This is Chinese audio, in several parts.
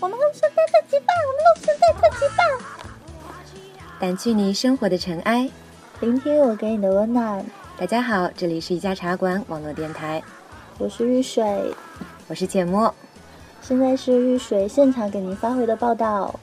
我们录圣诞特辑吧，我们录圣诞特辑吧。掸去你生活的尘埃，聆听我给你的温暖。大家好，这里是一家茶馆网络电台，我是玉水，我是浅墨。现在是玉水现场给您发回的报道。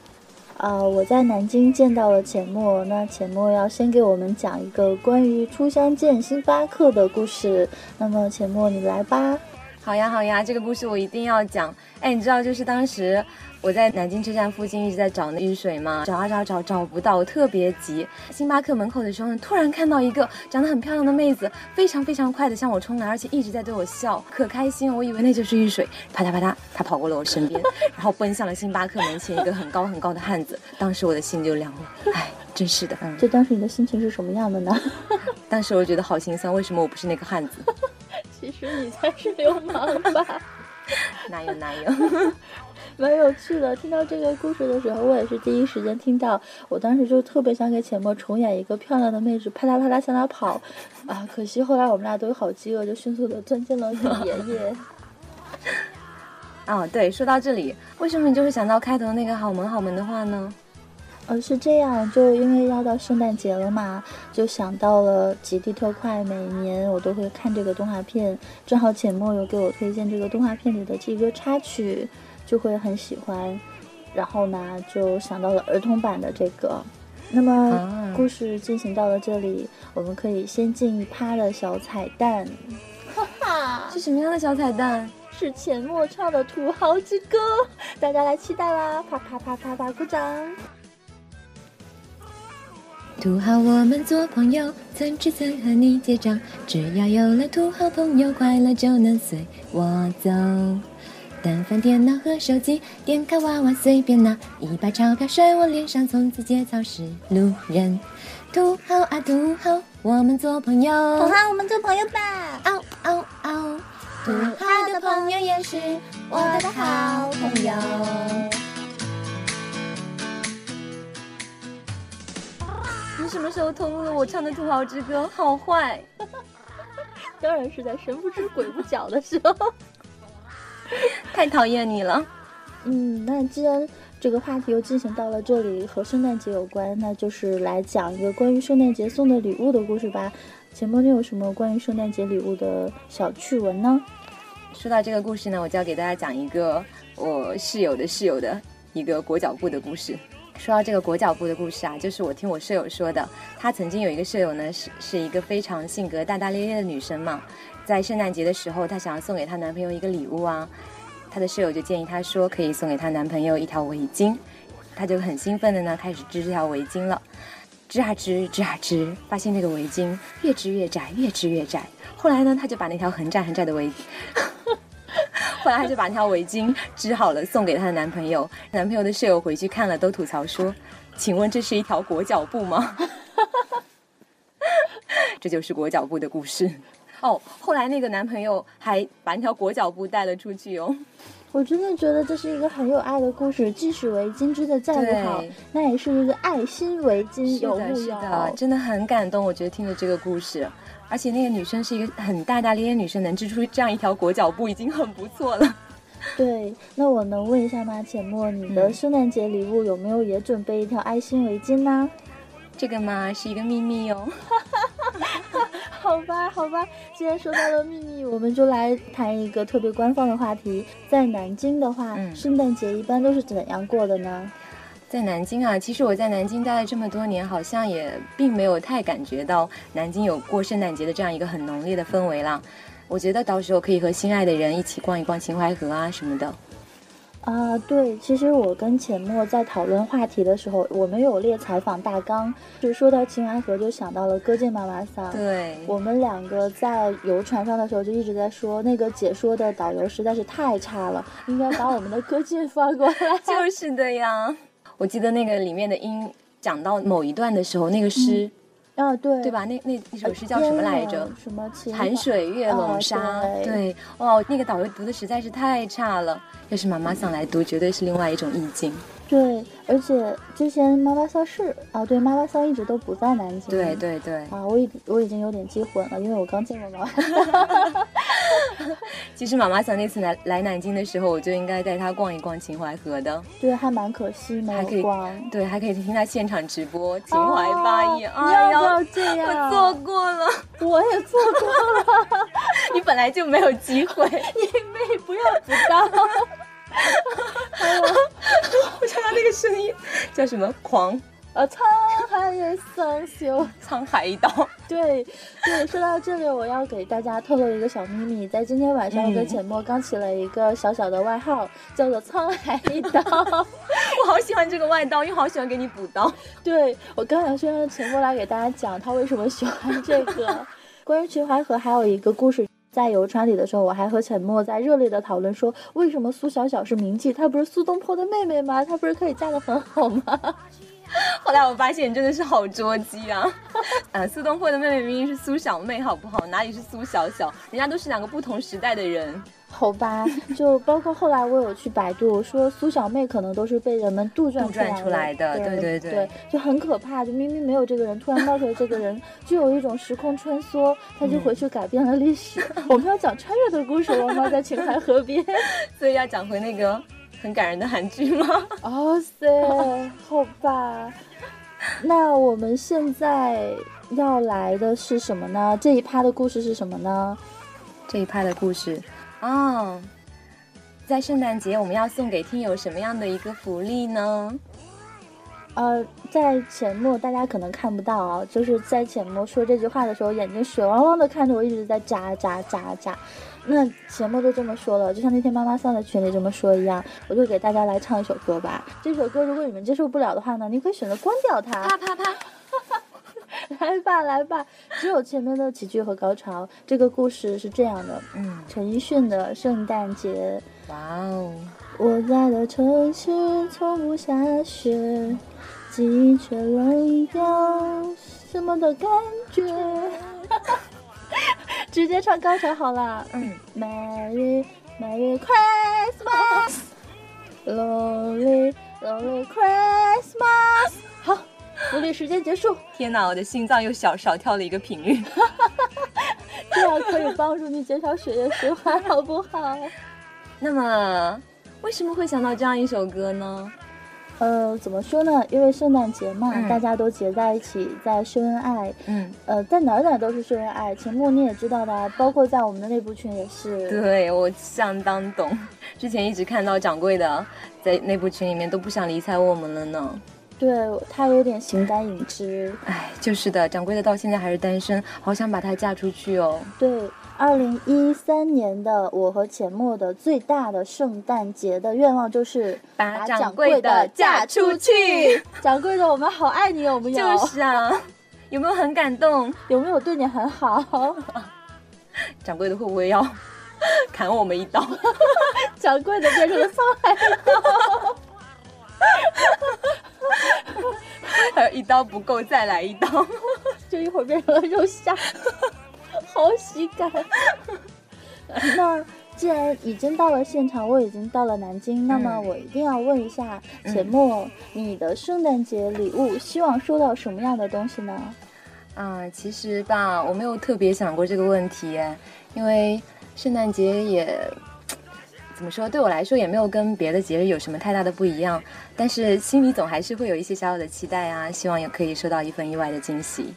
啊，我在南京见到了浅墨，那浅墨要先给我们讲一个关于初相见星巴克的故事。那么浅墨，你来吧。好呀，好呀，这个故事我一定要讲。哎，你知道，就是当时我在南京车站附近一直在找那玉水嘛，找啊找找找不到，我特别急。星巴克门口的时候呢，突然看到一个长得很漂亮的妹子，非常非常快的向我冲来，而且一直在对我笑，可开心。我以为那就是玉水，啪嗒啪嗒，她跑过了我身边，然后奔向了星巴克门前一个很高很高的汉子。当时我的心就凉了。哎，真是的。嗯就当时你的心情是什么样的呢？当时我觉得好心酸，为什么我不是那个汉子？你才是流氓吧？哪有哪有，蛮有趣的。听到这个故事的时候，我也是第一时间听到。我当时就特别想给浅墨重演一个漂亮的妹子，啪嗒啪嗒向他跑。啊，可惜后来我们俩都好饥饿，就迅速的钻进了爷爷。哦，对，说到这里，为什么你就会想到开头那个好萌好萌的话呢？呃，是这样，就因为要到圣诞节了嘛，就想到了极地特快，每年我都会看这个动画片，正好浅墨有给我推荐这个动画片里的这个插曲，就会很喜欢，然后呢，就想到了儿童版的这个。那么故事进行到了这里，我们可以先进一趴的小彩蛋。哈哈，是什么样的小彩蛋？是浅墨唱的《土豪之歌》，大家来期待啦！啪啪啪啪啪，鼓掌。土豪，我们做朋友，存吃存和你结账。只要有了土豪朋友，快乐就能随我走。但凡电脑和手机，点开娃娃随便拿，一把钞票甩我脸上，从此节操是路人。土豪啊土豪，我们做朋友。土豪，我们做朋友吧。嗷嗷嗷，土豪的朋友也是我的好朋友。你什么时候透露了我唱的《土豪之歌》？好坏，当然是在神不知鬼不觉的时候。太讨厌你了。嗯，那既然这个话题又进行到了这里，和圣诞节有关，那就是来讲一个关于圣诞节送的礼物的故事吧。钱波，你有什么关于圣诞节礼物的小趣闻呢？说到这个故事呢，我就要给大家讲一个我室友的室友的一个裹脚布的故事。说到这个裹脚布的故事啊，就是我听我舍友说的。她曾经有一个舍友呢，是是一个非常性格大大咧咧的女生嘛。在圣诞节的时候，她想要送给她男朋友一个礼物啊，她的舍友就建议她说可以送给她男朋友一条围巾。她就很兴奋的呢，开始织这条围巾了。织啊织，织啊织，发现这个围巾越织越窄，越织越窄。后来呢，她就把那条很窄很窄的围。后来，她就把那条围巾织好了，送给她的男朋友。男朋友的舍友回去看了，都吐槽说：“请问这是一条裹脚布吗？” 这就是裹脚布的故事。哦，后来那个男朋友还把那条裹脚布带了出去哦。我真的觉得这是一个很有爱的故事。即使围巾织的再不好，那也是一个爱心围巾，有木有？真的很感动。我觉得听了这个故事。而且那个女生是一个很大大咧咧女生，能织出这样一条裹脚布已经很不错了。对，那我能问一下吗，浅墨，你的圣诞节礼物有没有也准备一条爱心围巾呢？这个嘛是一个秘密哦。好吧，好吧，既然说到了秘密，我们就来谈一个特别官方的话题。在南京的话，圣诞节一般都是怎样过的呢？在南京啊，其实我在南京待了这么多年，好像也并没有太感觉到南京有过圣诞节的这样一个很浓烈的氛围啦。我觉得到时候可以和心爱的人一起逛一逛秦淮河啊什么的。啊，对，其实我跟浅墨在讨论话题的时候，我们有列采访大纲，就说到秦淮河就想到了歌剑妈妈桑。对，我们两个在游船上的时候就一直在说，那个解说的导游实在是太差了，应该把我们的歌剑发过来。就是的呀。我记得那个里面的音讲到某一段的时候，那个诗，啊对，对吧？那那那首诗叫什么来着？什么？寒水月笼沙。对，哇，那个导游读的实在是太差了。要是妈妈想来读，绝对是另外一种意境。对，而且之前妈妈桑是啊，对，妈妈桑一直都不在南京。对对对。啊，我已我已经有点记混了，因为我刚见过妈妈。其实妈妈桑那次来来南京的时候，我就应该带她逛一逛秦淮河的。对，还蛮可惜没还可以有逛。对，还可以听她现场直播秦淮八音。哦哎呀你要不要这样？我错过了，我也错过了，你本来就没有机会。你妹不要不到。我想到那个声音叫什么？狂呃，沧海一声笑。沧海一刀。对对，说到这里，我要给大家透露一个小秘密，在今天晚上，我跟嗯浅墨刚起了一个小小的外号，叫做“沧海一刀”。我好喜欢这个外刀，因为好喜欢给你补刀。对我刚想说让浅墨来给大家讲他为什么喜欢这个。关于秦淮河还有一个故事。在游船里的时候，我还和陈默在热烈的讨论说，为什么苏小小是名妓？她不是苏东坡的妹妹吗？她不是可以嫁得很好吗？后来我发现你真的是好捉鸡啊！啊，苏东坡的妹妹明明是苏小妹，好不好？哪里是苏小小？人家都是两个不同时代的人。好吧，就包括后来我有去百度，说苏小妹可能都是被人们杜撰出来的对对对对对，就很可怕。就明明没有这个人，突然冒出来这个人，就有一种时空穿梭，他就回去改变了历史。我们要讲穿越的故事了吗？在秦淮河边。所以要讲回那个很感人的韩剧吗？哦塞，好吧。那我们现在要来的是什么呢？这一趴的故事是什么呢？这一趴的故事哦，在圣诞节我们要送给听友什么样的一个福利呢？呃，在浅墨大家可能看不到啊，就是在浅墨说这句话的时候，眼睛水汪汪的看着我，一直在眨眨眨眨。那浅墨都这么说了，就像那天妈妈桑在群里这么说一样，我就给大家来唱一首歌吧。这首歌如果你们接受不了的话呢，你可以选择关掉它。啪啪啪！来吧，来吧，只有前面的几句和高潮。这个故事是这样的：嗯，陈奕迅的《圣诞节》。哇哦，我在的城市从不下雪，记忆却冷掉什么的感觉。直接唱高潮好了。嗯，Merry Merry Christmas，Lonely Lonely Christmas。好，福利时间结束，天哪，我的心脏又小少跳了一个频率。这样可以帮助你减少血液循环，好不好？那么，为什么会想到这样一首歌呢？呃，怎么说呢？因为圣诞节嘛，嗯大家都结在一起，在秀恩爱。嗯，呃，在哪儿哪儿都是秀恩爱。秦墨你也知道的啊，包括在我们的内部群也是。对我相当懂。之前一直看到掌柜的在内部群里面都不想理睬我们了呢。对他有点形单影只。哎，就是的，掌柜的到现在还是单身，好想把她嫁出去哦。对，二零一三年的我和钱墨的最大的圣诞节的愿望就是把掌掌柜的嫁出去。掌柜的，我们好爱你，有没有？就是啊，有没有很感动？有没有对你很好？掌柜的会不会要 砍我们一刀？掌柜的变成了沧海一刀。还有一刀不够，再来一刀。就一会儿变成了肉虾，好喜感。那既然已经到了现场，我已经到了南京，那么嗯我一定要问一下嗯钱墨，你的圣诞节礼物希望收到什么样的东西呢？啊，其实吧，我没有特别想过这个问题，因为圣诞节也怎么说，对我来说也没有跟别的节日有什么太大的不一样，但是心里总还是会有一些小小的期待啊，希望也可以收到一份意外的惊喜。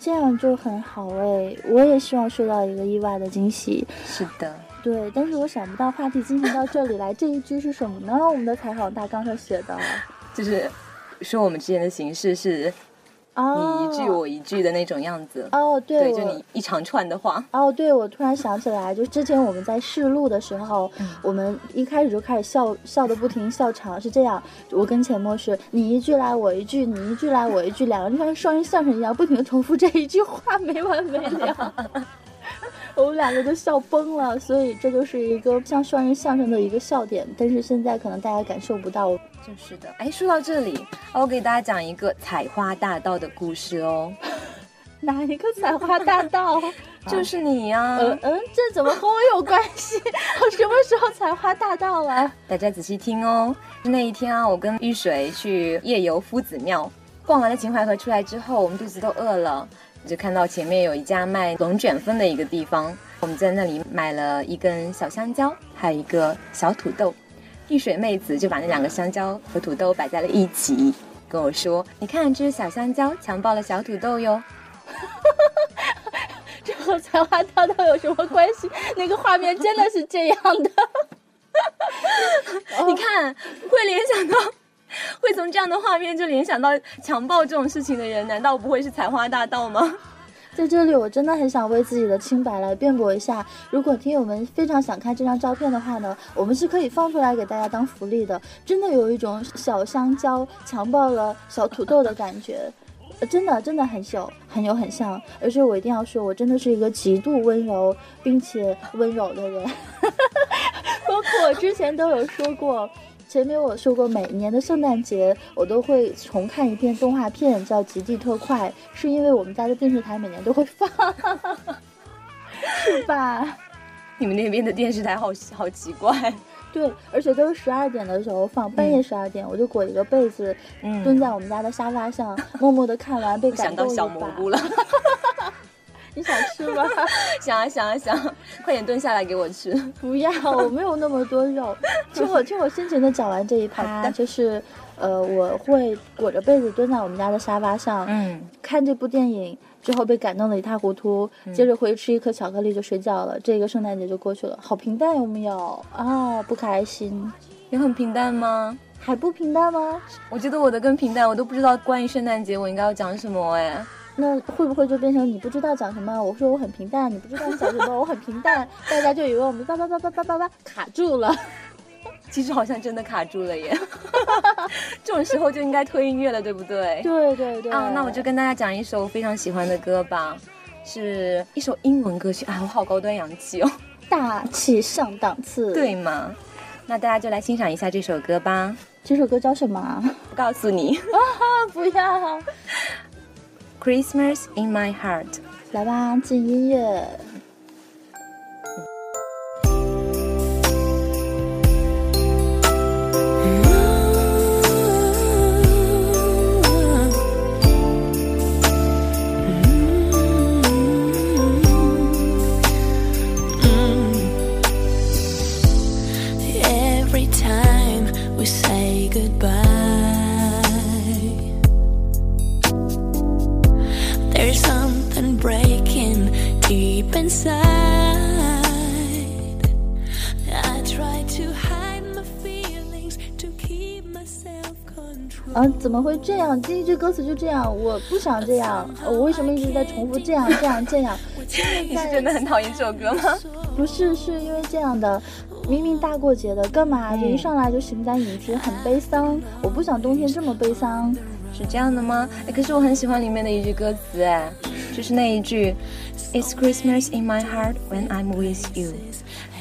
这样就很好哎，我也希望收到一个意外的惊喜。是的，对，但是我想不到话题进行到这里来，这一句是什么呢？我们的采访大纲上写的。就是说我们之间的形式是哦，你一句我一句的那种样子。哦，对，对，就你一长串的话。哦，对，我突然想起来，就之前我们在试录的时候，嗯我们一开始就开始笑笑的不停，笑场是这样。我跟钱墨是你一句来我一句，你一句来我一句，两个人就像双人相声一样，不停的重复这一句话，没完没了。我们两个都笑崩了，所以这就是一个像双人相声的一个笑点。但是现在可能大家感受不到。就是的，哎，说到这里，我给大家讲一个采花大盗的故事哦，哪一个采花大盗？就是你呀、嗯嗯，这怎么和我有关系？我 什么时候采花大盗了？大家仔细听哦。那一天啊，我跟玉水去夜游夫子庙，逛完了秦淮河出来之后，我们肚子都饿了，就看到前面有一家卖龙卷风的一个地方，我们在那里买了一根小香蕉，还有一个小土豆。玉水妹子就把那两个香蕉和土豆摆在了一起，跟我说：“你看，这是小香蕉强暴了小土豆哟。”这和才花大盗有什么关系？那个画面真的是这样的。你看，会联想到，会从这样的画面就联想到强暴这种事情的人，难道不会是采花大盗吗？在这里，我真的很想为自己的清白来辩驳一下。如果听友们非常想看这张照片的话呢，我们是可以放出来给大家当福利的。真的有一种小香蕉强暴了小土豆的感觉，真的真的很小，很有很像。而且我一定要说，我真的是一个极度温柔并且温柔的人，包括我之前都有说过。前面我说过，每年的圣诞节我都会重看一遍动画片，叫《极地特快》，是因为我们家的电视台每年都会放，是吧？你们那边的电视台好好奇怪。对，而且都是十二点的时候放，半夜十二点，我就裹一个被子，嗯蹲在我们家的沙发上，默默的看完，被感动一把。想到小蘑菇了。你想吃吗？想啊想啊想，快点蹲下来给我吃！不要，我没有那么多肉。听我听我深情的讲完这一趴，就是，呃，我会裹着被子蹲在我们家的沙发上，嗯，看这部电影之后被感动的一塌糊涂，接着回去吃一颗巧克力就睡觉了。这个圣诞节就过去了，好平淡有没有啊？不开心，也很平淡吗？还不平淡吗？我觉得我的更平淡，我都不知道关于圣诞节我应该要讲什么哎。那会不会就变成你不知道讲什么？我说我很平淡，你不知道你讲什么，我很平淡，大家就以为我们叭叭叭叭叭叭叭卡住了。其实好像真的卡住了耶。这种时候就应该推音乐了，对不对？对对对。啊，那我就跟大家讲一首我非常喜欢的歌吧，是一首英文歌曲啊，我好高端洋气哦，大气上档次，对吗？那大家就来欣赏一下这首歌吧。这首歌叫什么？不告诉你。啊，不要。Christmas in my heart，来吧，进音乐。 啊，怎么会这样？第一句歌词就这样，我不想这样。我为什么一直在重复这样、这样、这样？你是真的很讨厌这首歌吗？不是，是因为这样的，明明大过节的，干嘛就一上来就形单影只，很悲伤。我不想冬天这么悲伤，是这样的吗？哎，可是我很喜欢里面的一句歌词，哎，就是那一句，It's Christmas in my heart when I'm with you。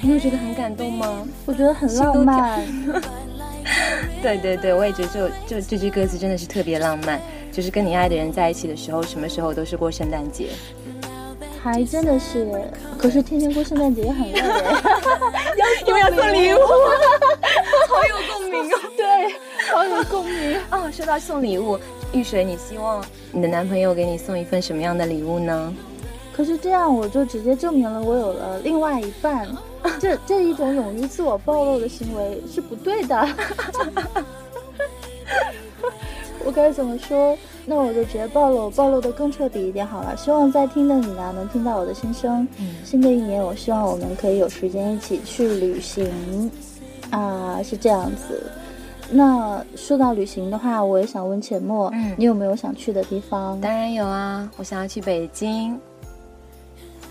你会觉得很感动吗？我觉得很浪漫。对对对，我也觉得就就这句歌词真的是特别浪漫，就是跟你爱的人在一起的时候，什么时候都是过圣诞节，还真的是。可是天天过圣诞节也很累，因 为要送礼物，好有共鸣哦。对，好有共鸣哦。说到送礼物，玉水，你希望你的男朋友给你送一份什么样的礼物呢？可是这样我就直接证明了我有了另外一半。这这一种勇于自我暴露的行为是不对的。我该怎么说？那我就直接暴露，暴露的更彻底一点好了。希望在听的你呢，能听到我的心声。新的一年，我希望我们可以有时间一起去旅行。啊，是这样子。那说到旅行的话，我也想问浅墨，你有没有想去的地方？当然有啊，我想要去北京。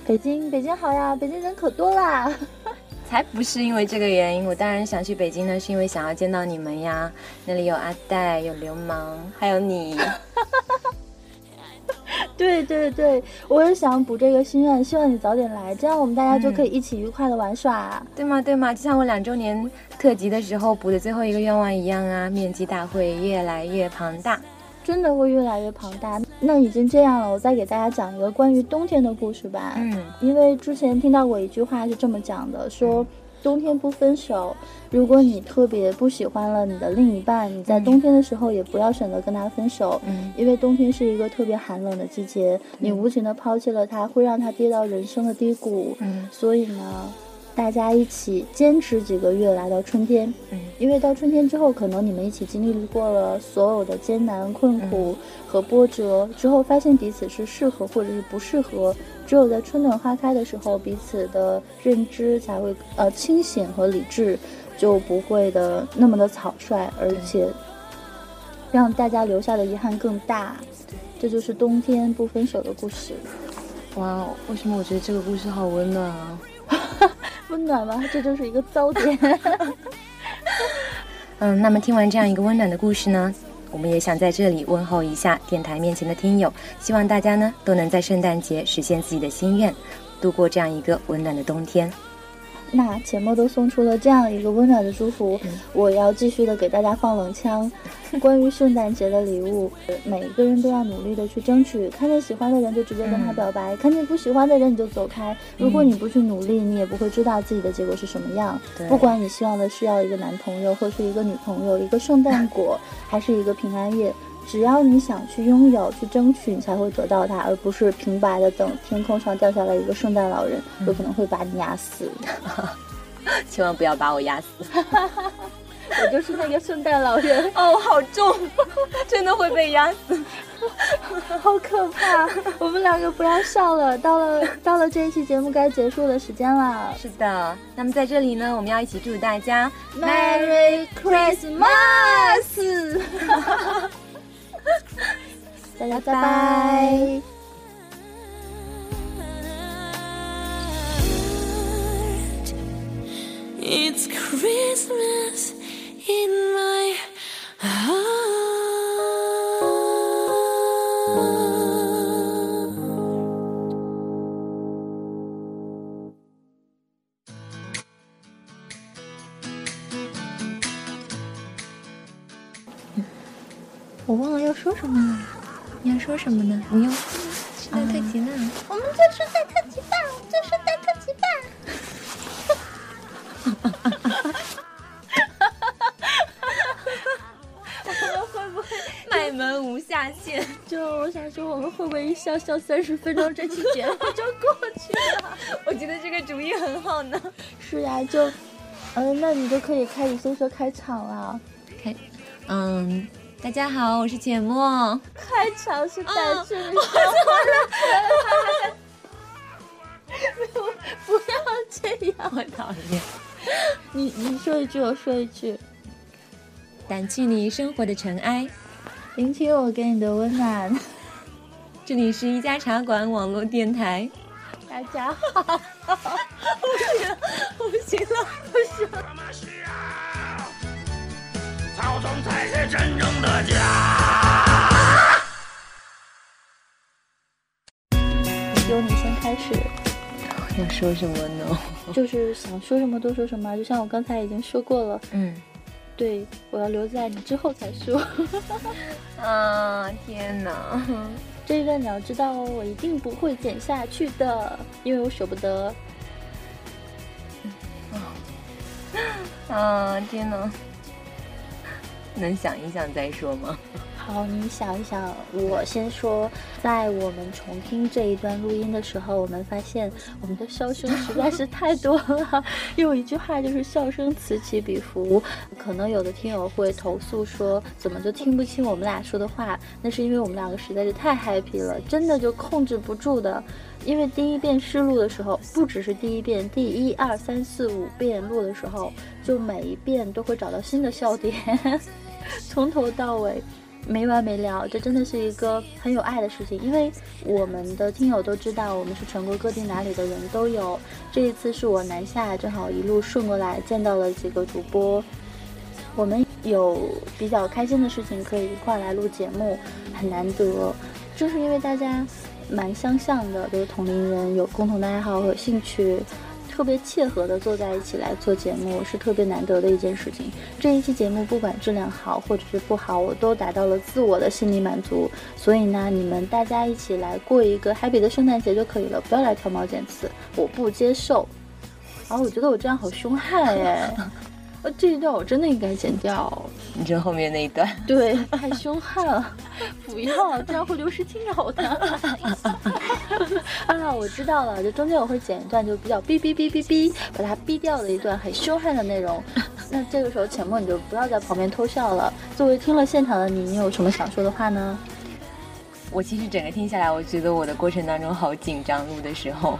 北京，北京好呀！北京人可多啦。才不是因为这个原因，我当然想去北京呢，是因为想要见到你们呀。那里有阿黛，有流氓，还有你。对对对，我也想补这个心愿，希望你早点来，这样我们大家就可以一起愉快的玩耍，对吗？对吗？就像我两周年特辑的时候补的最后一个愿望一样啊，面积大会越来越庞大。真的会越来越庞大。那已经这样了，我再给大家讲一个关于冬天的故事吧。嗯，因为之前听到过一句话是这么讲的，说冬天不分手。如果你特别不喜欢了你的另一半，你在冬天的时候也不要选择跟他分手，嗯因为冬天是一个特别寒冷的季节，你无情的抛弃了他，会让他跌到人生的低谷。嗯所以呢，大家一起坚持几个月，来到春天。嗯因为到春天之后，可能你们一起经历过了所有的艰难困苦和波折，之后发现彼此是适合或者是不适合。只有在春暖花开的时候，彼此的认知才会呃清醒和理智，就不会的那么的草率，而且让大家留下的遗憾更大。这就是冬天不分手的故事，哇，为什么我觉得这个故事好温暖啊？温暖吗？这就是一个糟点。嗯，那么听完这样一个温暖的故事呢，我们也想在这里问候一下电台面前的听友，希望大家呢都能在圣诞节实现自己的心愿，度过这样一个温暖的冬天。那钱默都送出了这样一个温暖的祝福，我要继续的给大家放冷枪。关于圣诞节的礼物，呃每一个人都要努力的去争取。看见喜欢的人就直接跟他表白，看见不喜欢的人你就走开。如果你不去努力，你也不会知道自己的结果是什么样。不管你希望的是要一个男朋友，或是一个女朋友，一个圣诞果，还是一个平安夜。只要你想去拥有、去争取，你才会得到它，而不是平白的等天空上掉下来一个圣诞老人，有可能会把你压死。千万不要把我压死！我就是那个圣诞老人，哦，好重，真的会被压死。好可怕！我们两个不要笑了，到了到了这一期节目该结束的时间了。是的，那么在这里呢，我们要一起祝大家 Merry Christmas！it's Christmas in my heart. 我忘了要说什么了，你要说什么呢？你要是戴特辑呢？我们就是戴特辑吧，我们做圣诞特辑吧。卖萌无下限。就我想说，我们会不会一笑笑三十分钟，这期节目就过去了？我觉得这个主意很好呢。是呀、就，嗯、那你就可以开始先说开场了。开，嗯，大家好，我是浅墨。开场是带去你不要这样，我讨厌。你你说一句，我说一句，掸去你生活的尘埃。聆听我给你的温暖。这里是一家茶馆网络电台。大家好，不行了，不行了。草丛才是真正的家。由你先开始，要说什么呢？就是想说什么都说什么，就像我刚才已经说过了，嗯，对我要留在你之后才说。啊，天哪！这一段你要知道哦，我一定不会剪下去的，因为我舍不得。啊，天哪！能想一想再说吗？好，你想一想，我先说，在我们重听这一段录音的时候，我们发现我们的笑声实在是太多了，有一句话就是笑声此起彼伏。可能有的听友会投诉说，怎么就听不清我们俩说的话？那是因为我们两个实在是太 happy 了，真的就控制不住的。因为第一遍试录的时候，不只是第一遍，第一二三四五遍录的时候，就每一遍都会找到新的笑点，从头到尾。没完没了，这真的是一个很有爱的事情，因为我们的听友都知道，我们是全国各地哪里的人都有。这一次是我南下，正好一路顺过来，见到了几个主播，我们有比较开心的事情可以一块来录节目，很难得。就是因为大家蛮相像的，都是同龄人，有共同的爱好和兴趣。特别切合的坐在一起来做节目，是特别难得的一件事情。这一期节目不管质量好或者是不好，我都达到了自我的心理满足。所以呢，你们大家一起来过一个 happy 的圣诞节就可以了，不要来挑毛拣刺，我不接受。啊，我觉得我这样好凶悍哎，呃，这一段我真的应该剪掉。你这后面那一段，对，太凶悍了，不要，这样会流失听友的。啊，我知道了，就中间我会剪一段，就比较哔哔哔哔哔，把它哔掉的一段很凶悍的内容。那这个时候浅墨你就不要在旁边偷笑了。作为听了现场的你，你有什么想说的话呢？我其实整个听下来，我觉得我的过程当中好紧张，录的时候，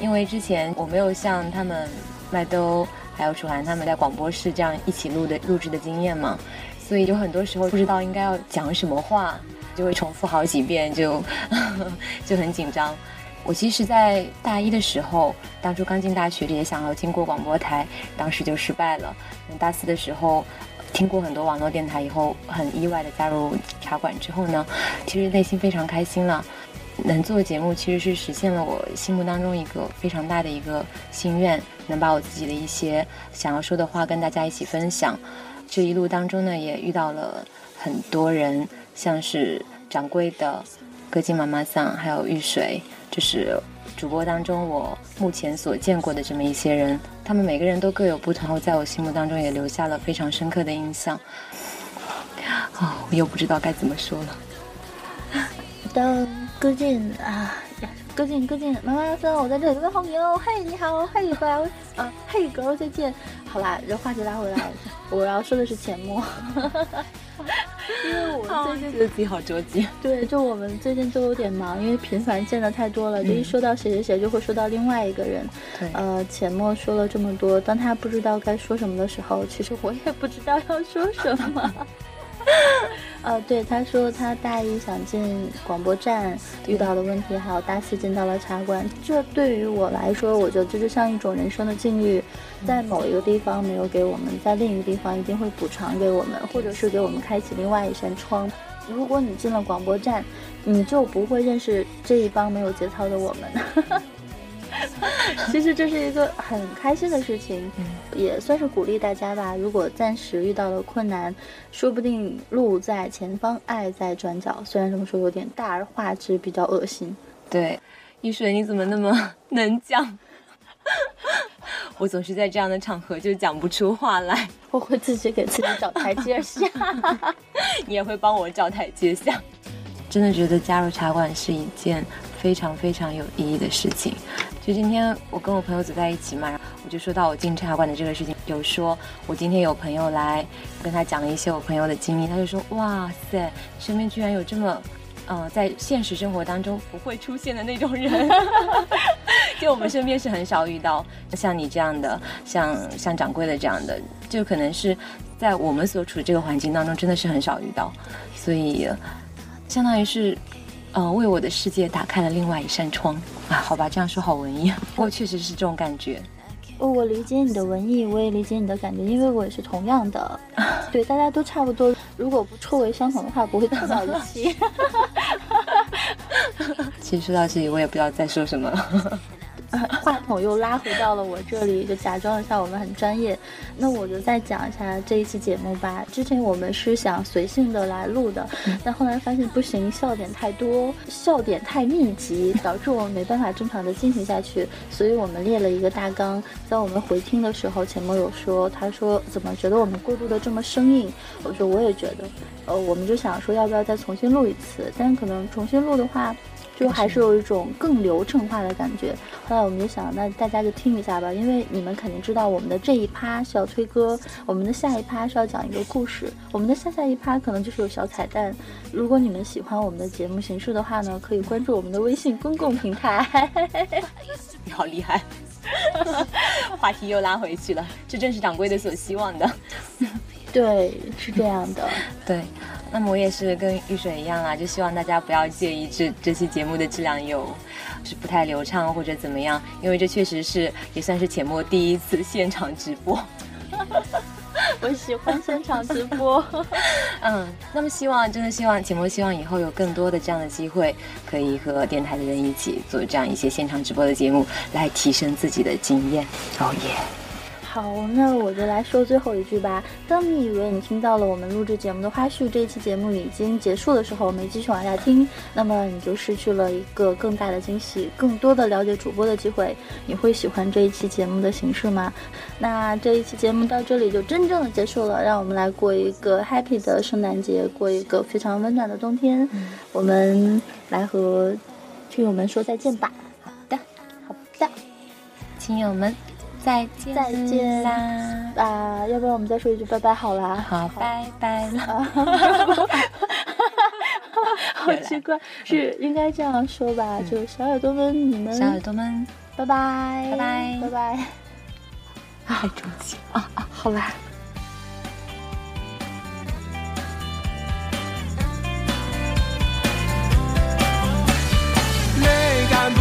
因为之前我没有像他们麦兜还有楚涵他们在广播室这样一起录的录制的经验嘛，所以有很多时候不知道应该要讲什么话，就会重复好几遍，就 就很紧张。我其实，在大一的时候，当初刚进大学里也想要经过广播台，当时就失败了。大四的时候。听过很多网络电台以后，很意外的加入茶馆之后呢，其实内心非常开心了。能做节目其实是实现了我心目当中一个非常大的一个心愿，能把我自己的一些想要说的话跟大家一起分享。这一路当中呢，也遇到了很多人，像是掌柜的歌姬妈妈桑，还有玉水，就是。主播当中，我目前所见过的这么一些人，他们每个人都各有不同，在我心目当中也留下了非常深刻的印象。啊，我又不知道该怎么说了。当歌进啊，歌进歌进，妈妈说我在这里问候你哦，嘿，你好，嘿，哥，啊，嘿，哥，再见。好啦，这话题拉回来，我要说的是钱墨。因为我最近觉得自己好着急。对，就我们最近都有点忙，因为频繁见的太多了，就一说到谁谁谁，就会说到另外一个人。对，呃，钱墨说了这么多，当他不知道该说什么的时候，其实我也不知道要说什么。呃，对，他说他大一想进广播站遇到的问题，还有大四进到了茶馆。这对于我来说，我觉得这就像一种人生的境遇，在某一个地方没有给我们，在另一个地方一定会补偿给我们，或者是给我们开启另外一扇窗。如果你进了广播站，你就不会认识这一帮没有节操的我们。其实这是一个很开心的事情，也算是鼓励大家吧。如果暂时遇到了困难，说不定路在前方，爱在转角。虽然这么说有点大而化之，比较恶心。对，一水你怎么那么 能讲？我总是在这样的场合就讲不出话来。我会自己给自己找台阶下，你也会帮我找台阶下。真的觉得加入茶馆是一件非常非常有意义的事情。就今天我跟我朋友走在一起嘛，我就说到我进茶馆的这个事情，有说我今天有朋友来跟他讲了一些我朋友的经历，他就说哇塞，身边居然有这么，呃，在现实生活当中不会出现的那种人，就我们身边是很少遇到像你这样的，像像掌柜的这样的，就可能是在我们所处的这个环境当中真的是很少遇到，所以相当于是。呃，为我的世界打开了另外一扇窗啊！好吧，这样说好文艺，不过确实是这种感觉。哦，我理解你的文艺，我也理解你的感觉，因为我也是同样的。对，大家都差不多。如果不臭味相同的话，不会走到一起。其实说到这里，我也不知道再说什么了。话筒又拉回到了我这里，就假装一下我们很专业。那我就再讲一下这一期节目吧。之前我们是想随性的来录的，但后来发现不行，笑点太多，笑点太密集，导致我们没办法正常的进行下去。所以我们列了一个大纲，在我们回听的时候，钱默有说，他说怎么觉得我们过渡的这么生硬？我说我也觉得，呃，我们就想说要不要再重新录一次？但可能重新录的话。就还是有一种更流程化的感觉。后来我们就想，那大家就听一下吧，因为你们肯定知道，我们的这一趴是要推歌，我们的下一趴是要讲一个故事，我们的下下一趴可能就是有小彩蛋。如果你们喜欢我们的节目形式的话呢，可以关注我们的微信公共平台。你好厉害，话题又拉回去了，这正是掌柜的所希望的。对，是这样的。对。那么我也是跟玉水一样啦，就希望大家不要介意这这期节目的质量有是不太流畅或者怎么样，因为这确实是也算是浅墨第一次现场直播。我喜欢现场直播。嗯，那么希望真的希望浅墨希望以后有更多的这样的机会，可以和电台的人一起做这样一些现场直播的节目，来提升自己的经验。哦耶！好，那我就来说最后一句吧。当你以为你听到了我们录制节目的花絮，这一期节目已经结束的时候，没继续往下听，那么你就失去了一个更大的惊喜，更多的了解主播的机会。你会喜欢这一期节目的形式吗？那这一期节目到这里就真正的结束了，让我们来过一个 happy 的圣诞节，过一个非常温暖的冬天。我们来和听友们说再见吧。好的，好的，亲友们，再见再见啦！啊，要不然我们再说一句拜拜好啦。好，拜拜了。好奇怪，是应该这样说吧？就小耳朵们，你们小耳朵们，拜拜，拜拜拜拜。太中气啊啊，好啦。你敢